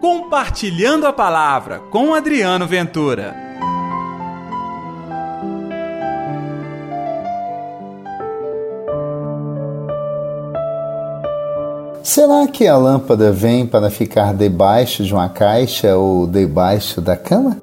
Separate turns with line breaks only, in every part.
Compartilhando a Palavra com Adriano Ventura.
Será que a lâmpada vem para ficar debaixo de uma caixa ou debaixo da cama?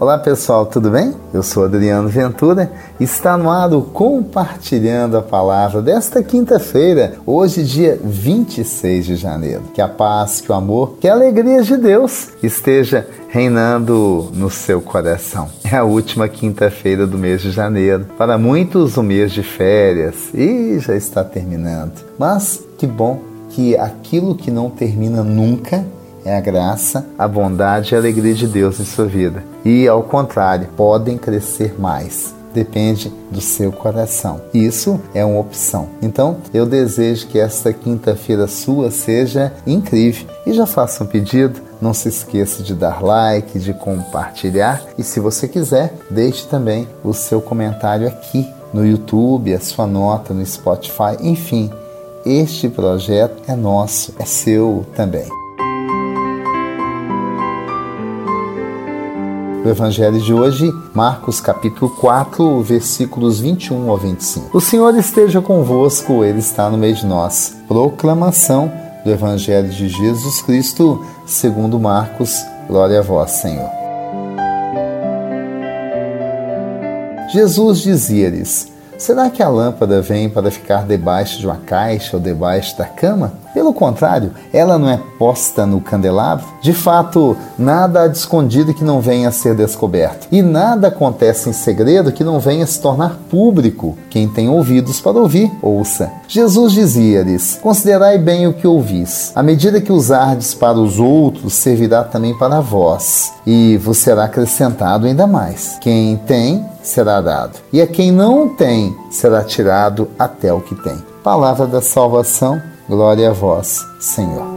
Olá pessoal, tudo bem? Eu sou Adriano Ventura e está no ar o Compartilhando a Palavra desta quinta-feira, hoje, dia 26 de janeiro. Que a paz, que o amor, que a alegria de Deus esteja reinando no seu coração. É a última quinta-feira do mês de janeiro. Para muitos, o mês de férias e já está terminando. Mas que bom que aquilo que não termina nunca é a graça, a bondade e a alegria de Deus em sua vida. E, ao contrário, podem crescer mais. Depende do seu coração. Isso é uma opção. Então, eu desejo que esta quinta-feira sua seja incrível. E já faça um pedido. Não se esqueça de dar like, de compartilhar. E se você quiser, deixe também o seu comentário aqui no YouTube, a sua nota no Spotify. Enfim, este projeto é nosso, é seu também. O Evangelho de hoje, Marcos capítulo 4, versículos 21 ao 25. O Senhor esteja convosco, Ele está no meio de nós. Proclamação do Evangelho de Jesus Cristo, segundo Marcos. Glória a vós, Senhor. Jesus dizia-lhes: Será que a lâmpada vem para ficar debaixo de uma caixa ou debaixo da cama? Pelo contrário, ela não é posta no candelabro. De fato, nada há de escondido que não venha a ser descoberto, e nada acontece em segredo que não venha a se tornar público. Quem tem ouvidos para ouvir, ouça. Jesus dizia-lhes: Considerai bem o que ouvis. À medida que usardes para os outros, servirá também para vós, e vos será acrescentado ainda mais. Quem tem, será dado, e a quem não tem, será tirado até o que tem. Palavra da salvação Glória a vós, Senhor.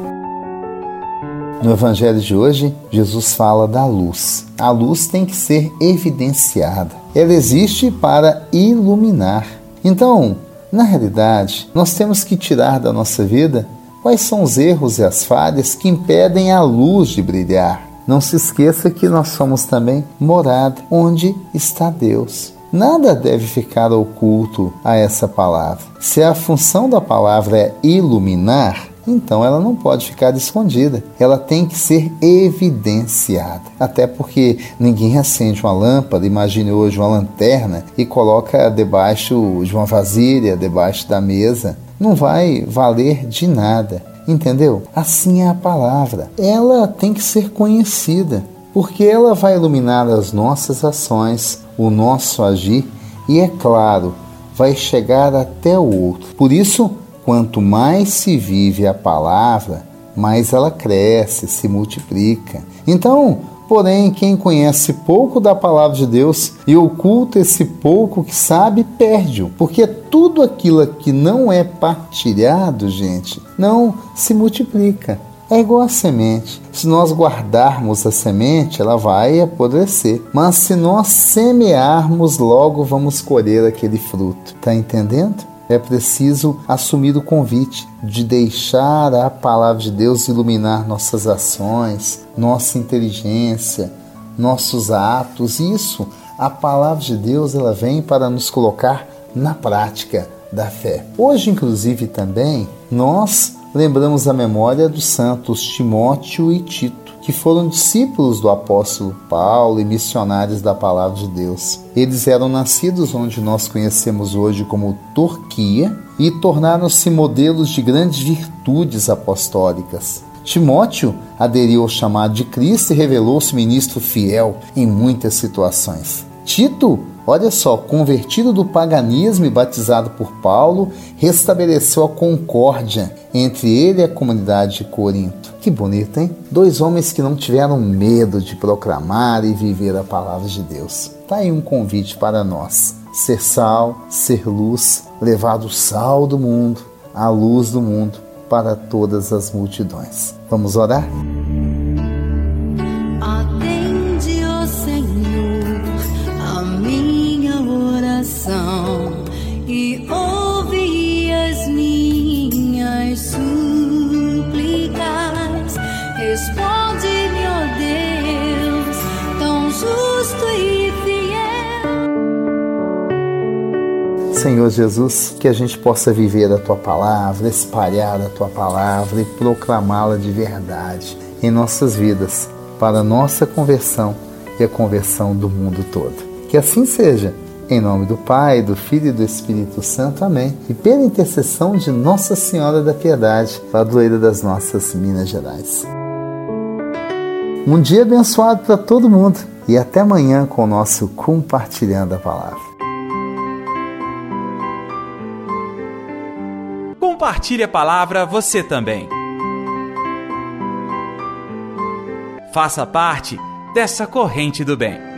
No Evangelho de hoje, Jesus fala da luz. A luz tem que ser evidenciada. Ela existe para iluminar. Então, na realidade, nós temos que tirar da nossa vida quais são os erros e as falhas que impedem a luz de brilhar. Não se esqueça que nós somos também morada onde está Deus. Nada deve ficar oculto a essa palavra. Se a função da palavra é iluminar, então ela não pode ficar escondida. Ela tem que ser evidenciada. Até porque ninguém acende uma lâmpada, imagine hoje uma lanterna, e coloca debaixo de uma vasilha, debaixo da mesa. Não vai valer de nada. Entendeu? Assim é a palavra. Ela tem que ser conhecida porque ela vai iluminar as nossas ações, o nosso agir e, é claro, vai chegar até o outro. Por isso, quanto mais se vive a palavra, mais ela cresce, se multiplica. Então, porém, quem conhece pouco da palavra de Deus e oculta esse pouco que sabe, perde-o, porque tudo aquilo que não é partilhado, gente, não se multiplica. É igual a semente. Se nós guardarmos a semente, ela vai apodrecer. Mas se nós semearmos, logo vamos colher aquele fruto. Tá entendendo? É preciso assumir o convite de deixar a palavra de Deus iluminar nossas ações, nossa inteligência, nossos atos. Isso, a palavra de Deus, ela vem para nos colocar na prática da fé. Hoje, inclusive, também nós lembramos a memória dos santos Timóteo e Tito, que foram discípulos do apóstolo Paulo e missionários da palavra de Deus. Eles eram nascidos onde nós conhecemos hoje como Turquia e tornaram-se modelos de grandes virtudes apostólicas. Timóteo aderiu ao chamado de Cristo e revelou-se ministro fiel em muitas situações. Tito Olha só, convertido do paganismo e batizado por Paulo, restabeleceu a concórdia entre ele e a comunidade de Corinto. Que bonito, hein? Dois homens que não tiveram medo de proclamar e viver a palavra de Deus. Tá aí um convite para nós: ser sal, ser luz, levar o sal do mundo, a luz do mundo para todas as multidões. Vamos orar?
Responde-me, ó oh Deus, tão justo e fiel.
Senhor Jesus, que a gente possa viver a tua palavra, espalhar a tua palavra e proclamá-la de verdade em nossas vidas, para a nossa conversão e a conversão do mundo todo. Que assim seja. Em nome do Pai, do Filho e do Espírito Santo. Amém. E pela intercessão de Nossa Senhora da Piedade, padroeira das nossas Minas Gerais. Um dia abençoado para todo mundo e até amanhã com o nosso Compartilhando a Palavra.
Compartilhe a palavra você também. Faça parte dessa corrente do bem.